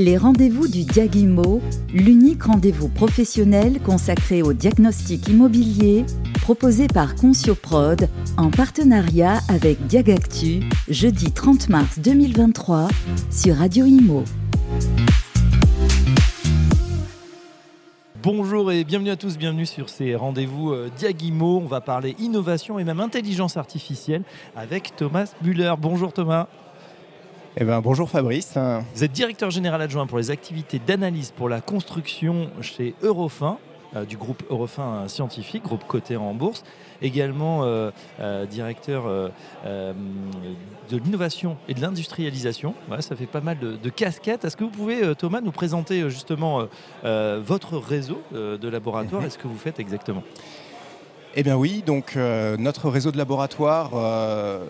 Les rendez-vous du Diagimo, l'unique rendez-vous professionnel consacré au diagnostic immobilier, proposé par Concioprod en partenariat avec Diagactu, jeudi 30 mars 2023 sur Radio Imo. Bonjour et bienvenue à tous, bienvenue sur ces rendez-vous euh, Diagimo. On va parler innovation et même intelligence artificielle avec Thomas Müller. Bonjour Thomas. Eh ben, bonjour Fabrice. Vous êtes directeur général adjoint pour les activités d'analyse pour la construction chez Eurofin, euh, du groupe Eurofin Scientifique, groupe coté en bourse. Également euh, euh, directeur de l'innovation et de l'industrialisation. ça fait pas mal de, casquettes. Est-ce que vous pouvez, Thomas, nous présenter justement votre réseau de laboratoires et ce que vous faites exactement? Eh bien oui, donc euh, notre réseau de laboratoires euh,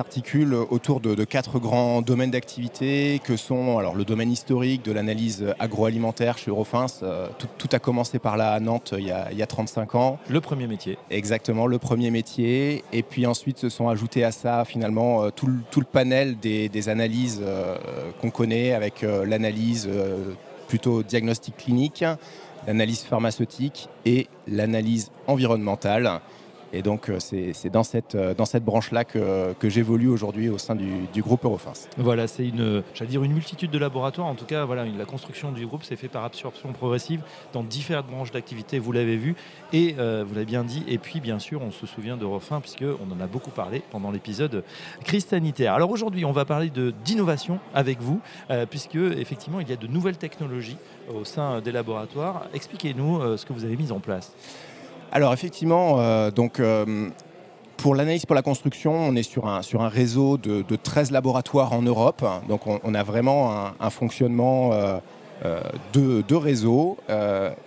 s'articule autour de, quatre grands domaines d'activité que sont alors, le domaine historique de l'analyse agroalimentaire chez Eurofins. Euh, tout, a commencé par là à Nantes il y, a, 35 ans. Le premier métier. Exactement, le premier métier. Et puis ensuite se sont ajoutés à ça finalement tout, le panel des analyses qu'on connaît avec l'analyse plutôt diagnostic clinique l'analyse pharmaceutique et l'analyse environnementale. Et donc, euh, c'est dans cette, euh, dans cette branche-là que, que j'évolue aujourd'hui au sein du, du groupe Eurofins. Voilà, c'est une, une multitude de laboratoires. En tout cas, voilà, la construction du groupe s'est fait par absorption progressive dans différentes branches d'activité, vous l'avez vu, et euh, vous l'avez bien dit. Et puis, bien sûr, on se souvient d'Eurofins, puisqu'on en a beaucoup parlé pendant l'épisode crise sanitaire. Alors aujourd'hui, on va parler d'innovation avec vous, puisque effectivement, il y a de nouvelles technologies au sein des laboratoires. Expliquez-nous ce que vous avez mis en place. Alors effectivement, euh, donc euh, pour l'analyse pour la construction, on est sur un, sur un réseau de, 13 laboratoires en Europe. Donc on, a vraiment un, fonctionnement euh, de, de, réseau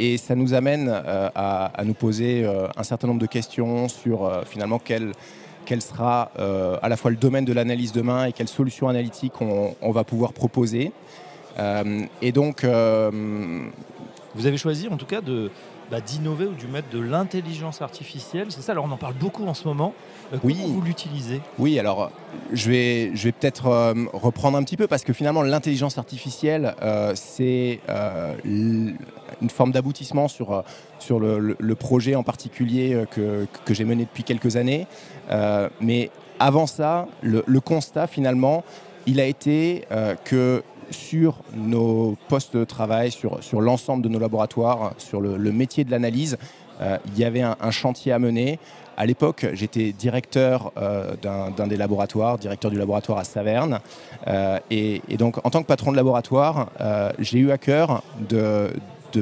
et ça nous amène à, nous poser un certain nombre de questions sur finalement quel, sera à la fois le domaine de l'analyse demain et quelles solutions analytiques on va pouvoir proposer. et donc... Vous avez choisi en tout cas de, bah, d'innover ou de mettre de l'intelligence artificielle. C'est ça, alors on en parle beaucoup en ce moment. Euh, comment vous l'utilisez? Oui, alors je vais, je vais peut-être euh, reprendre un petit peu parce que finalement l'intelligence artificielle, euh, c'est une forme d'aboutissement sur, sur le, projet en particulier que, que j'ai mené depuis quelques années. mais avant ça, le, le, constat finalement, il a été que sur nos postes de travail, sur, sur l'ensemble de nos laboratoires, sur le, métier de l'analyse. Euh, il y avait un, chantier à mener. À l'époque, j'étais directeur euh, d'un des laboratoires, directeur du laboratoire à Saverne. Euh, et, donc, en tant que patron de laboratoire, j'ai eu à cœur de,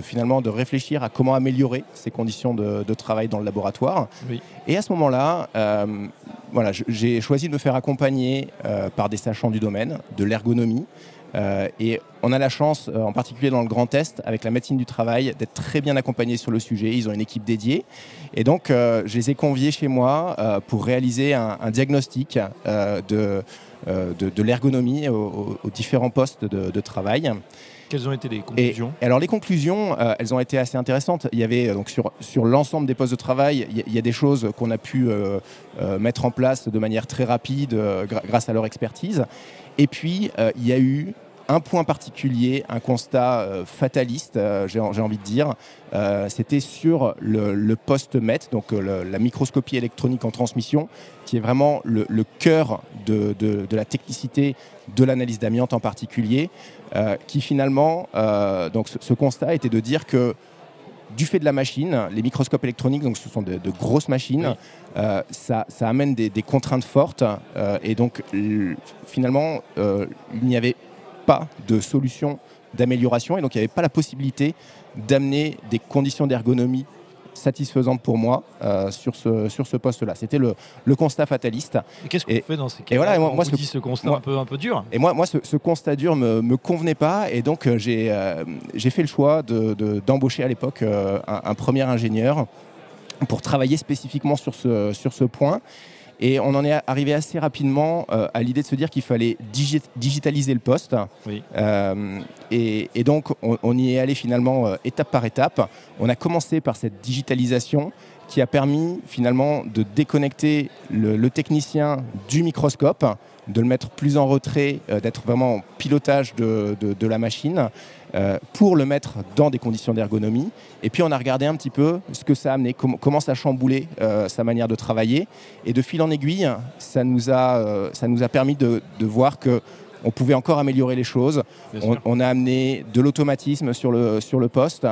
finalement de réfléchir à comment améliorer ces conditions de, travail dans le laboratoire. Et à ce moment-là, voilà, j'ai choisi de me faire accompagner par des sachants du domaine, de l'ergonomie, et on a la chance, euh, en particulier dans le Grand Est, avec la médecine du travail, d'être très bien accompagnés sur le sujet. Ils ont une équipe dédiée. Et donc, euh, je les ai conviés chez moi pour réaliser un, diagnostic de, de, l'ergonomie aux, différents postes de, travail. Quelles ont été les conclusions? Alors les conclusions, elles ont été assez intéressantes. Il y avait donc sur, sur l'ensemble des postes de travail, il y, a des choses qu'on a pu mettre en place de manière très rapide grâce à leur expertise. Et puis il y a eu un point particulier, un constat euh, fataliste, euh, j'ai envie de dire, euh, c'était sur le, post-MET, donc la microscopie électronique en transmission, qui est vraiment le, cœur de, la technicité de l'analyse d'amiante en particulier, qui finalement, donc ce, constat était de dire que du fait de la machine, les microscopes électroniques, donc ce sont de, grosses machines, ça, amène des, des contraintes fortes et donc finalement il n'y avait pas de solution d'amélioration et donc il n'y avait pas la possibilité d'amener des conditions d'ergonomie satisfaisantes pour moi euh, sur ce, sur ce poste-là. C'était le, le, constat fataliste. Et qu'est-ce qu'on fait dans ces cas Et voilà, moi, ce, dit ce constat un, peu, un peu dur. Et moi, moi ce, constat dur me, me convenait pas et donc euh, j'ai euh, j'ai fait le choix d'embaucher de, à l'époque un, un, premier ingénieur pour travailler spécifiquement sur ce, sur ce point. Et on en est arrivé assez rapidement euh, à l'idée de se dire qu'il fallait digitaliser le poste. Euh, et, donc, on, y est allé finalement euh, étape par étape. On a commencé par cette digitalisation qui a permis finalement de déconnecter le, technicien du microscope, de le mettre plus en retrait, euh, d'être vraiment en pilotage de, la machine, euh, pour le mettre dans des conditions d'ergonomie. Et puis on a regardé un petit peu ce que ça a amené, comment ça a chamboulé euh, sa manière de travailler. Et de fil en aiguille, ça nous a, ça nous a permis de, voir que on pouvait encore améliorer les choses. On, a amené de l'automatisme sur le, sur le poste.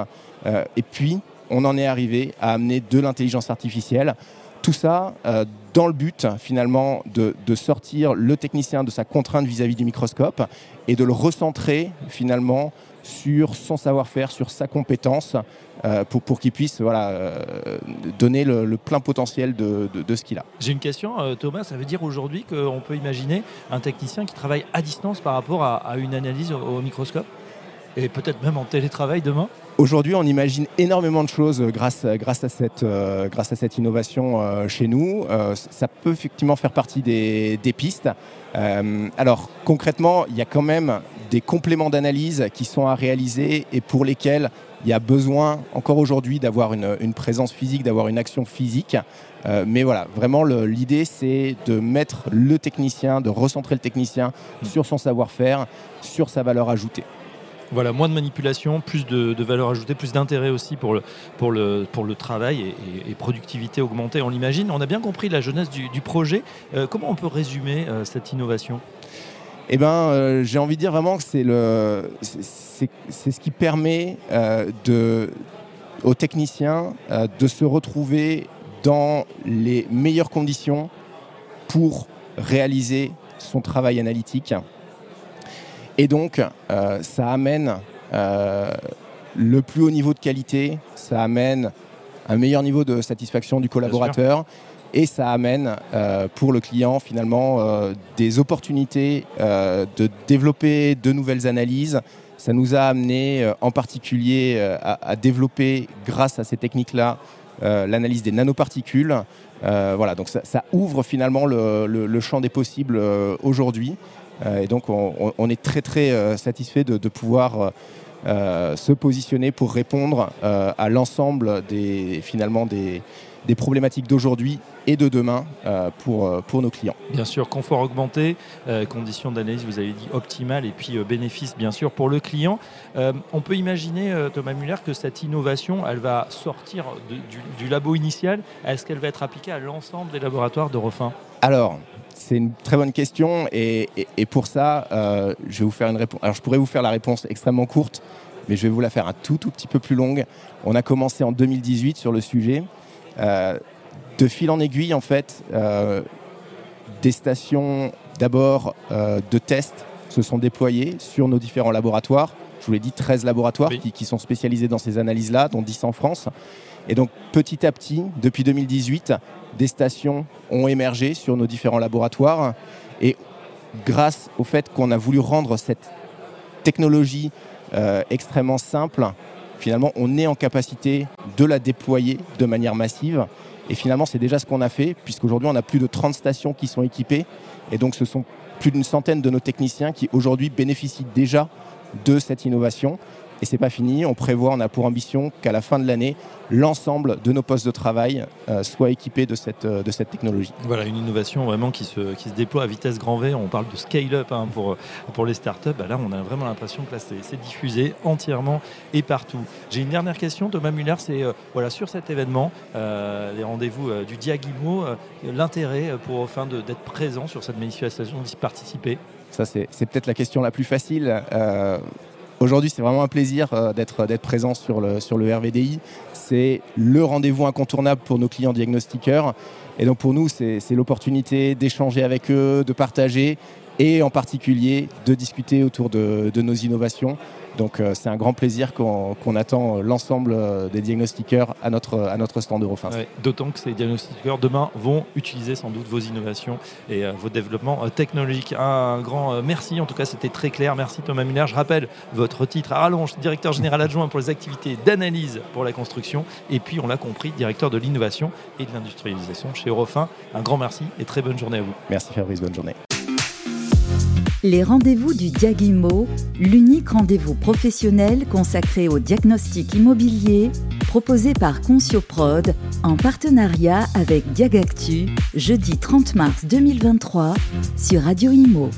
et puis, on en est arrivé à amener de l'intelligence artificielle. Tout ça euh, dans le but finalement de, sortir le technicien de sa contrainte vis-à-vis du microscope et de le recentrer finalement sur son savoir-faire, sur sa compétence, euh, pour, pour qu'il puisse euh, donner le, plein potentiel de, ce qu'il a. J'ai une question, Thomas. Ça veut dire aujourd'hui qu'on peut imaginer un technicien qui travaille à distance par rapport à, une analyse au microscope? Et peut-être même en télétravail demain Aujourd'hui, on imagine énormément de choses grâce, grâce, à, cette, euh, grâce à cette innovation euh, chez nous. Euh, ça peut effectivement faire partie des, pistes. alors concrètement, il y a quand même des compléments d'analyse qui sont à réaliser et pour lesquels il y a besoin encore aujourd'hui d'avoir une, présence physique, d'avoir une action physique. mais voilà, vraiment l'idée c'est de mettre le technicien, de recentrer le technicien sur son savoir-faire, sur sa valeur ajoutée. Voilà, moins de manipulation, plus de, valeur ajoutée, plus d'intérêt aussi pour le, travail et, productivité augmentée, on l'imagine. On a bien compris la jeunesse du, projet. Euh, comment on peut résumer euh, cette innovation? Eh ben, euh, j'ai envie de dire vraiment que c'est ce qui permet aux techniciens de se retrouver dans les meilleures conditions pour réaliser son travail analytique et donc, euh, ça amène euh, le plus haut niveau de qualité, ça amène un meilleur niveau de satisfaction du collaborateur et ça amène euh, pour le client finalement des opportunités de développer de nouvelles analyses. Ça nous a amené en particulier à, développer grâce à ces techniques-là l'analyse des nanoparticules. voilà, donc ça, ouvre finalement le champ des possibles aujourd'hui. Euh, et donc on, est très très euh, satisfait de, pouvoir euh, se positionner pour répondre à l'ensemble des finalement des, problématiques d'aujourd'hui et de demain pour, pour nos clients. Bien sûr, confort augmenté, conditions d'analyse, vous avez dit optimales, et puis bénéfices, bien sûr, pour le client. on peut imaginer, Thomas Muller, que cette innovation, elle va sortir du, du, labo initial. Est-ce qu'elle va être appliquée à l'ensemble des laboratoires de Refin? Alors, c'est une très bonne question et, pour ça, euh, je vais vous faire une réponse. Alors, je pourrais vous faire la réponse extrêmement courte, mais je vais vous la faire un tout, tout petit peu plus longue. On a commencé en 2018 sur le sujet. Euh, de fil en aiguille, en fait, euh, des stations d'abord de tests se sont déployées sur nos différents laboratoires. Je vous l'ai dit, 13 laboratoires qui, qui, sont spécialisés dans ces analyses-là, dont 10 en France. Et donc petit à petit, depuis 2018, des stations ont émergé sur nos différents laboratoires. Et grâce au fait qu'on a voulu rendre cette technologie euh, extrêmement simple, finalement, on est en capacité de la déployer de manière massive. Et finalement, c'est déjà ce qu'on a fait, puisqu'aujourd'hui, on a plus de 30 stations qui sont équipées. Et donc, ce sont plus d'une centaine de nos techniciens qui, aujourd'hui, bénéficient déjà de cette innovation. Et c'est pas fini. On prévoit, on a pour ambition qu'à la fin de l'année, l'ensemble de nos postes de travail euh, soient équipés de cette, euh, de cette technologie. Voilà, une innovation vraiment qui se, qui se déploie à vitesse grand V. On parle de scale-up hein, pour, pour les startups. Bah là, on a vraiment l'impression que là, c'est diffusé entièrement et partout. J'ai une dernière question, Thomas Muller, c'est euh, voilà, sur cet événement, les rendez-vous du Diagimo, l'intérêt pour d'être présent sur cette manifestation, d'y participer? Ça, c'est peut-être la question la plus facile. Aujourd'hui, c'est vraiment un plaisir euh, d'être présent sur le, RVDI. C'est le rendez-vous incontournable pour nos clients diagnostiqueurs. Et donc pour nous, c'est l'opportunité d'échanger avec eux, de partager et en particulier de discuter autour de nos innovations. Donc euh, c'est un grand plaisir qu'on attend l'ensemble euh, des diagnostiqueurs à notre, à notre stand Eurofins. D'autant que ces diagnostiqueurs demain vont utiliser sans doute vos innovations et euh, vos développements technologiques. Un grand merci, en tout cas c'était très clair. Merci Thomas Muller. Je rappelle votre titre à rallonge, directeur général adjoint pour les activités d'analyse pour la construction et puis on l'a compris, directeur de l'innovation et de l'industrialisation chez Eurofins. Un grand merci et très bonne journée à vous. Merci Fabrice, bonne journée. Les rendez-vous du Diagimo, l'unique rendez-vous professionnel consacré au diagnostic immobilier, proposé par Concioprod en partenariat avec Diagactu, jeudi 30 mars 2023 sur Radio Imo.